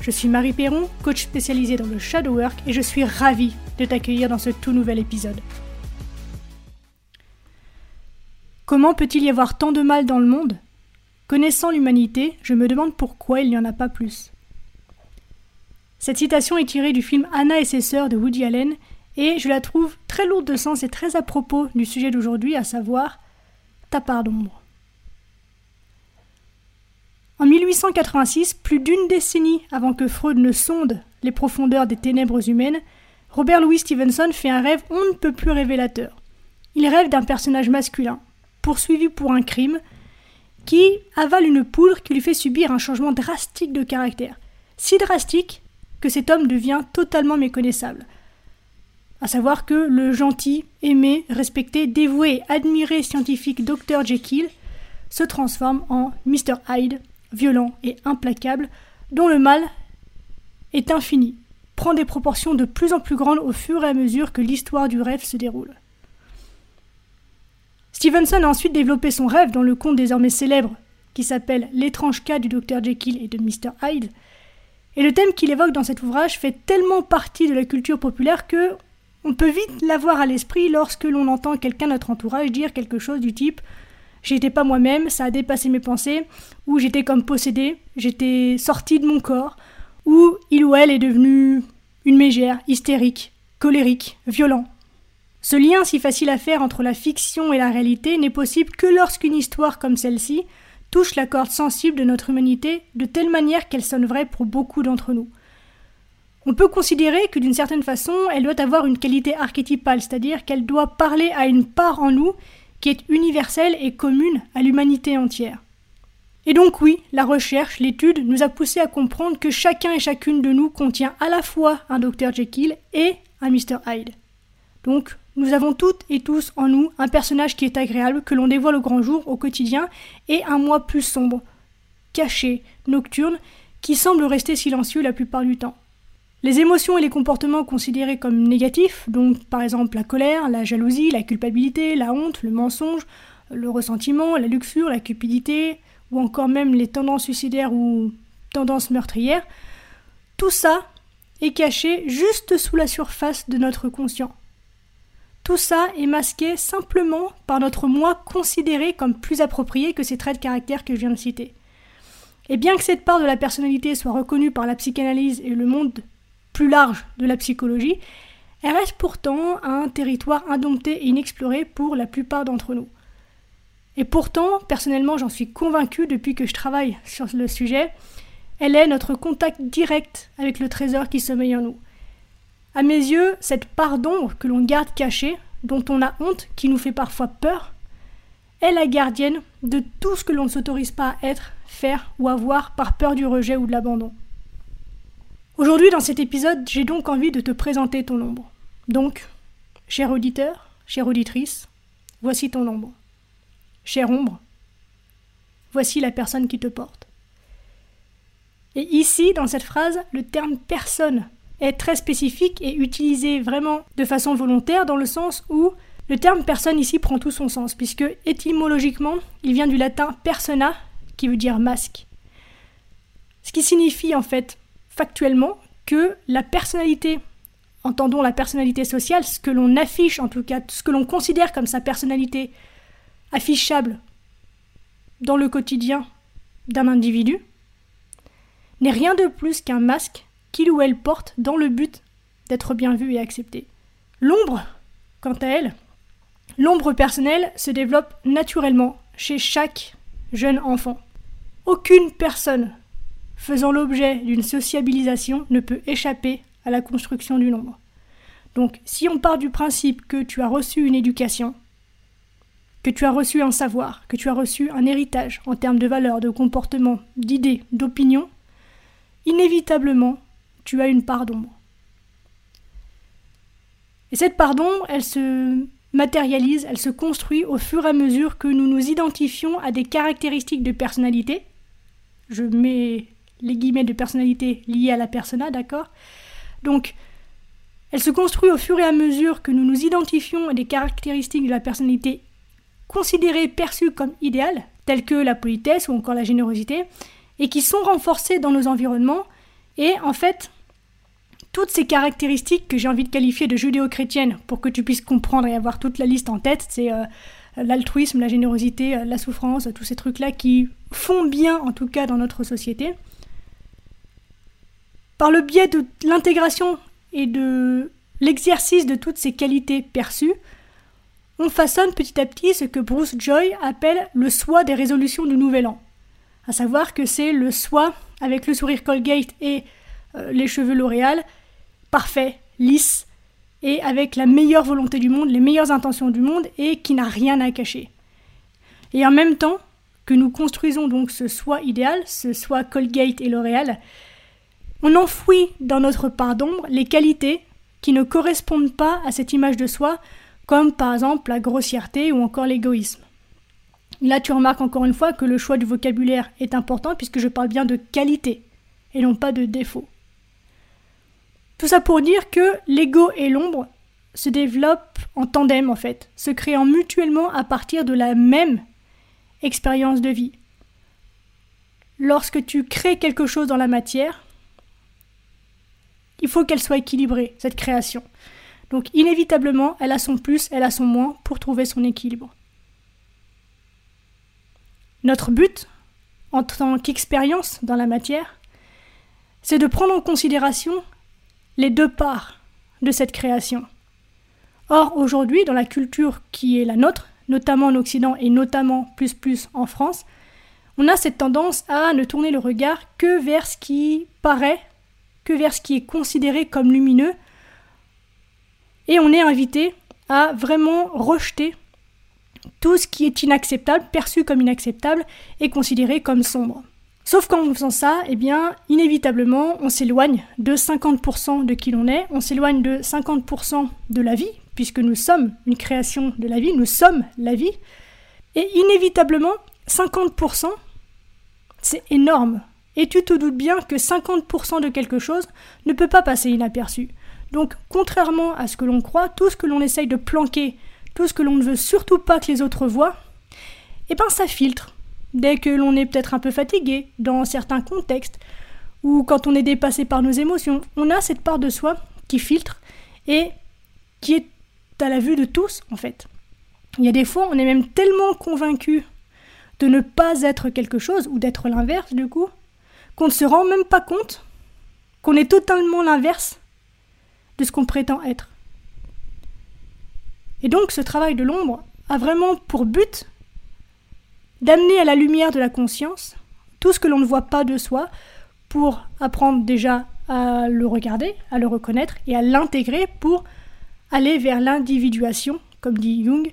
Je suis Marie Perron, coach spécialisée dans le shadow work et je suis ravie de t'accueillir dans ce tout nouvel épisode. Comment peut-il y avoir tant de mal dans le monde? Connaissant l'humanité, je me demande pourquoi il n'y en a pas plus. Cette citation est tirée du film Anna et ses sœurs de Woody Allen et je la trouve très lourde de sens et très à propos du sujet d'aujourd'hui, à savoir ta part d'ombre. En 1886, plus d'une décennie avant que Freud ne sonde les profondeurs des ténèbres humaines, Robert Louis Stevenson fait un rêve on ne peut plus révélateur. Il rêve d'un personnage masculin, poursuivi pour un crime, qui avale une poudre qui lui fait subir un changement drastique de caractère. Si drastique que cet homme devient totalement méconnaissable. À savoir que le gentil, aimé, respecté, dévoué admiré scientifique Dr. Jekyll se transforme en Mr. Hyde, violent et implacable, dont le mal est infini, prend des proportions de plus en plus grandes au fur et à mesure que l'histoire du rêve se déroule. Stevenson a ensuite développé son rêve dans le conte désormais célèbre qui s'appelle L'étrange cas du Dr Jekyll et de Mr Hyde, et le thème qu'il évoque dans cet ouvrage fait tellement partie de la culture populaire que on peut vite l'avoir à l'esprit lorsque l'on entend quelqu'un de notre entourage dire quelque chose du type J'étais pas moi-même, ça a dépassé mes pensées, ou j'étais comme possédé, j'étais sorti de mon corps, ou il ou elle est devenu une mégère, hystérique, colérique, violent. Ce lien si facile à faire entre la fiction et la réalité n'est possible que lorsqu'une histoire comme celle-ci touche la corde sensible de notre humanité de telle manière qu'elle sonne vraie pour beaucoup d'entre nous. On peut considérer que d'une certaine façon, elle doit avoir une qualité archétypale, c'est-à-dire qu'elle doit parler à une part en nous qui est universelle et commune à l'humanité entière. Et donc oui, la recherche, l'étude nous a poussé à comprendre que chacun et chacune de nous contient à la fois un Dr Jekyll et un Mr Hyde. Donc nous avons toutes et tous en nous un personnage qui est agréable, que l'on dévoile au grand jour, au quotidien, et un moi plus sombre, caché, nocturne, qui semble rester silencieux la plupart du temps. Les émotions et les comportements considérés comme négatifs, donc par exemple la colère, la jalousie, la culpabilité, la honte, le mensonge, le ressentiment, la luxure, la cupidité, ou encore même les tendances suicidaires ou tendances meurtrières, tout ça est caché juste sous la surface de notre conscient. Tout ça est masqué simplement par notre moi considéré comme plus approprié que ces traits de caractère que je viens de citer. Et bien que cette part de la personnalité soit reconnue par la psychanalyse et le monde plus large de la psychologie, elle reste pourtant un territoire indompté et inexploré pour la plupart d'entre nous. Et pourtant, personnellement, j'en suis convaincue depuis que je travaille sur le sujet, elle est notre contact direct avec le trésor qui sommeille en nous. À mes yeux, cette part d'ombre que l'on garde cachée, dont on a honte, qui nous fait parfois peur, est la gardienne de tout ce que l'on ne s'autorise pas à être, faire ou avoir par peur du rejet ou de l'abandon. Aujourd'hui, dans cet épisode, j'ai donc envie de te présenter ton ombre. Donc, cher auditeur, chère auditrice, voici ton ombre. Chère ombre, voici la personne qui te porte. Et ici, dans cette phrase, le terme personne est très spécifique et utilisé vraiment de façon volontaire dans le sens où le terme personne ici prend tout son sens, puisque étymologiquement, il vient du latin persona, qui veut dire masque. Ce qui signifie en fait factuellement que la personnalité, entendons la personnalité sociale, ce que l'on affiche en tout cas, ce que l'on considère comme sa personnalité affichable dans le quotidien d'un individu, n'est rien de plus qu'un masque qu'il ou elle porte dans le but d'être bien vu et accepté. L'ombre, quant à elle, l'ombre personnelle se développe naturellement chez chaque jeune enfant. Aucune personne faisant l'objet d'une sociabilisation ne peut échapper à la construction du nombre. Donc si on part du principe que tu as reçu une éducation, que tu as reçu un savoir, que tu as reçu un héritage en termes de valeurs, de comportement, d'idées, d'opinions, inévitablement, tu as une part d'ombre. Et cette part d'ombre, elle se matérialise, elle se construit au fur et à mesure que nous nous identifions à des caractéristiques de personnalité. Je mets les guillemets de personnalité liées à la persona, d'accord? Donc, elle se construit au fur et à mesure que nous nous identifions à des caractéristiques de la personnalité considérées, perçues comme idéales, telles que la politesse ou encore la générosité, et qui sont renforcées dans nos environnements. Et en fait, toutes ces caractéristiques que j'ai envie de qualifier de judéo-chrétiennes pour que tu puisses comprendre et avoir toute la liste en tête, c'est euh, l'altruisme, la générosité, euh, la souffrance, tous ces trucs-là qui font bien en tout cas dans notre société. Par le biais de l'intégration et de l'exercice de toutes ces qualités perçues, on façonne petit à petit ce que Bruce Joy appelle le soi des résolutions du Nouvel An. À savoir que c'est le soi avec le sourire Colgate et euh, les cheveux L'Oréal, parfait, lisse, et avec la meilleure volonté du monde, les meilleures intentions du monde, et qui n'a rien à cacher. Et en même temps que nous construisons donc ce soi idéal, ce soi Colgate et L'Oréal, on enfouit dans notre part d'ombre les qualités qui ne correspondent pas à cette image de soi, comme par exemple la grossièreté ou encore l'égoïsme. Là, tu remarques encore une fois que le choix du vocabulaire est important puisque je parle bien de qualité et non pas de défaut. Tout ça pour dire que l'ego et l'ombre se développent en tandem en fait, se créant mutuellement à partir de la même expérience de vie. Lorsque tu crées quelque chose dans la matière, il faut qu'elle soit équilibrée, cette création. Donc inévitablement, elle a son plus, elle a son moins pour trouver son équilibre. Notre but, en tant qu'expérience dans la matière, c'est de prendre en considération les deux parts de cette création. Or, aujourd'hui, dans la culture qui est la nôtre, notamment en Occident et notamment plus plus en France, on a cette tendance à ne tourner le regard que vers ce qui paraît que vers ce qui est considéré comme lumineux, et on est invité à vraiment rejeter tout ce qui est inacceptable, perçu comme inacceptable, et considéré comme sombre. Sauf qu'en faisant ça, eh bien, inévitablement, on s'éloigne de 50% de qui l'on est, on s'éloigne de 50% de la vie, puisque nous sommes une création de la vie, nous sommes la vie, et inévitablement, 50%, c'est énorme. Et tu te doutes bien que 50% de quelque chose ne peut pas passer inaperçu. Donc, contrairement à ce que l'on croit, tout ce que l'on essaye de planquer, tout ce que l'on ne veut surtout pas que les autres voient, eh ben ça filtre. Dès que l'on est peut-être un peu fatigué, dans certains contextes, ou quand on est dépassé par nos émotions, on a cette part de soi qui filtre et qui est à la vue de tous, en fait. Il y a des fois, on est même tellement convaincu de ne pas être quelque chose, ou d'être l'inverse, du coup, qu'on ne se rend même pas compte qu'on est totalement l'inverse de ce qu'on prétend être. Et donc ce travail de l'ombre a vraiment pour but d'amener à la lumière de la conscience tout ce que l'on ne voit pas de soi pour apprendre déjà à le regarder, à le reconnaître et à l'intégrer pour aller vers l'individuation, comme dit Jung,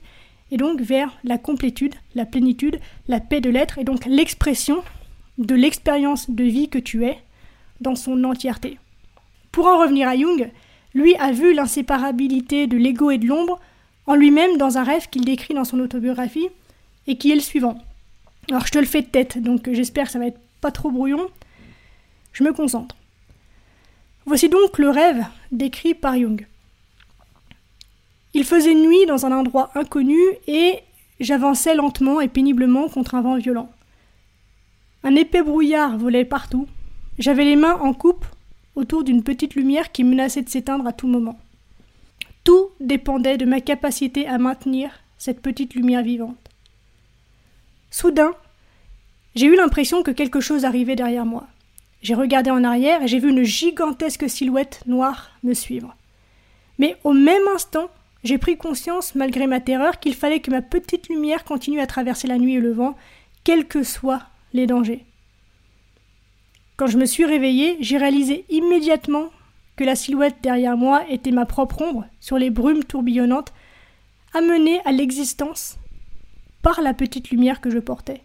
et donc vers la complétude, la plénitude, la paix de l'être et donc l'expression de l'expérience de vie que tu es dans son entièreté. Pour en revenir à Jung, lui a vu l'inséparabilité de l'ego et de l'ombre en lui-même dans un rêve qu'il décrit dans son autobiographie et qui est le suivant. Alors je te le fais de tête, donc j'espère que ça va être pas trop brouillon. Je me concentre. Voici donc le rêve décrit par Jung. Il faisait nuit dans un endroit inconnu et j'avançais lentement et péniblement contre un vent violent. Un épais brouillard volait partout. J'avais les mains en coupe autour d'une petite lumière qui menaçait de s'éteindre à tout moment. Tout dépendait de ma capacité à maintenir cette petite lumière vivante. Soudain, j'ai eu l'impression que quelque chose arrivait derrière moi. J'ai regardé en arrière et j'ai vu une gigantesque silhouette noire me suivre. Mais au même instant, j'ai pris conscience, malgré ma terreur, qu'il fallait que ma petite lumière continue à traverser la nuit et le vent, quel que soit les dangers. Quand je me suis réveillée, j'ai réalisé immédiatement que la silhouette derrière moi était ma propre ombre sur les brumes tourbillonnantes, amenée à l'existence par la petite lumière que je portais.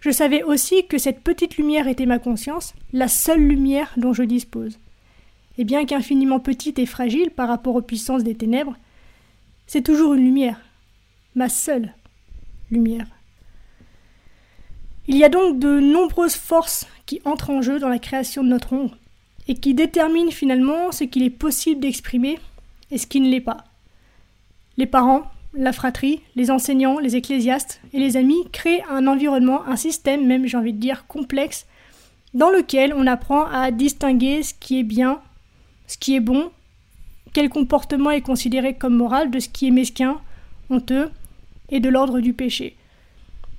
Je savais aussi que cette petite lumière était ma conscience, la seule lumière dont je dispose. et bien qu'infiniment petite et fragile par rapport aux puissances des ténèbres, c'est toujours une lumière, ma seule lumière. Il y a donc de nombreuses forces qui entrent en jeu dans la création de notre ombre et qui déterminent finalement ce qu'il est possible d'exprimer et ce qui ne l'est pas. Les parents, la fratrie, les enseignants, les ecclésiastes et les amis créent un environnement, un système même j'ai envie de dire complexe, dans lequel on apprend à distinguer ce qui est bien, ce qui est bon, quel comportement est considéré comme moral de ce qui est mesquin, honteux et de l'ordre du péché.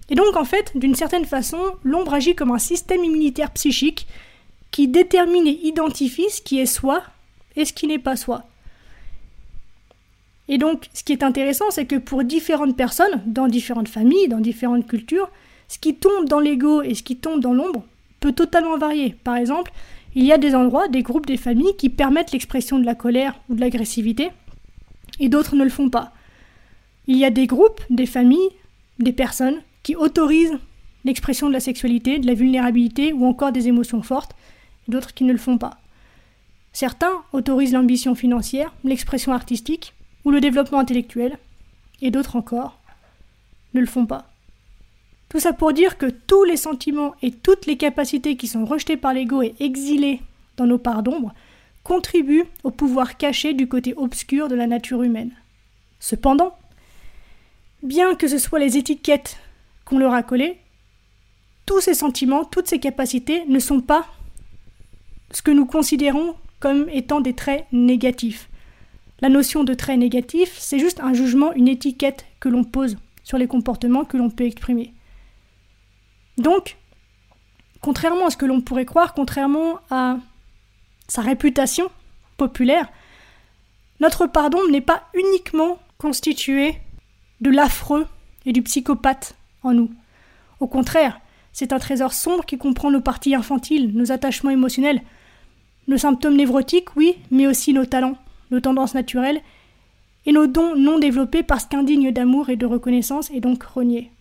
Et donc en fait, d'une certaine façon, l'ombre agit comme un système immunitaire psychique qui détermine et identifie ce qui est soi et ce qui n'est pas soi. Et donc, ce qui est intéressant, c'est que pour différentes personnes, dans différentes familles, dans différentes cultures, ce qui tombe dans l'ego et ce qui tombe dans l'ombre peut totalement varier. Par exemple, il y a des endroits, des groupes, des familles qui permettent l'expression de la colère ou de l'agressivité, et d'autres ne le font pas. Il y a des groupes, des familles, des personnes qui autorisent l'expression de la sexualité, de la vulnérabilité ou encore des émotions fortes, et d'autres qui ne le font pas. Certains autorisent l'ambition financière, l'expression artistique, ou le développement intellectuel, et d'autres encore ne le font pas. Tout ça pour dire que tous les sentiments et toutes les capacités qui sont rejetés par l'ego et exilés dans nos parts d'ombre contribuent au pouvoir caché du côté obscur de la nature humaine. Cependant, bien que ce soit les étiquettes qu'on leur a collées, tous ces sentiments, toutes ces capacités ne sont pas ce que nous considérons comme étant des traits négatifs. La notion de trait négatif, c'est juste un jugement, une étiquette que l'on pose sur les comportements que l'on peut exprimer. Donc, contrairement à ce que l'on pourrait croire, contrairement à sa réputation populaire, notre pardon n'est pas uniquement constitué de l'affreux et du psychopathe en nous. Au contraire, c'est un trésor sombre qui comprend nos parties infantiles, nos attachements émotionnels, nos symptômes névrotiques, oui, mais aussi nos talents, nos tendances naturelles, et nos dons non développés parce qu'indignes d'amour et de reconnaissance et donc reniés.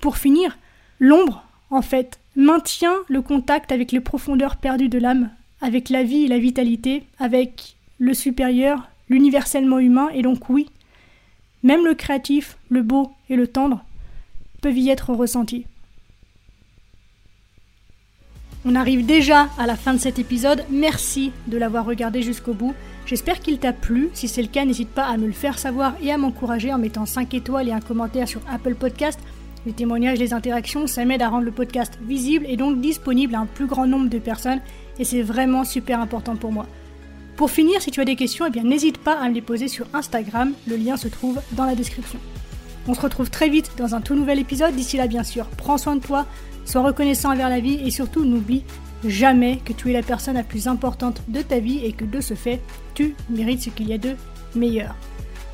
Pour finir, l'ombre, en fait, maintient le contact avec les profondeurs perdues de l'âme, avec la vie et la vitalité, avec le supérieur, l'universellement humain, et donc oui, même le créatif, le beau et le tendre peuvent y être ressentis. On arrive déjà à la fin de cet épisode. Merci de l'avoir regardé jusqu'au bout. J'espère qu'il t'a plu. Si c'est le cas, n'hésite pas à me le faire savoir et à m'encourager en mettant 5 étoiles et un commentaire sur Apple Podcast. Les témoignages, les interactions, ça m'aide à rendre le podcast visible et donc disponible à un plus grand nombre de personnes et c'est vraiment super important pour moi. Pour finir, si tu as des questions, eh n'hésite pas à me les poser sur Instagram, le lien se trouve dans la description. On se retrouve très vite dans un tout nouvel épisode. D'ici là, bien sûr, prends soin de toi, sois reconnaissant envers la vie et surtout n'oublie jamais que tu es la personne la plus importante de ta vie et que de ce fait, tu mérites ce qu'il y a de meilleur.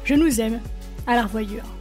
Je nous aime, à la revoyure.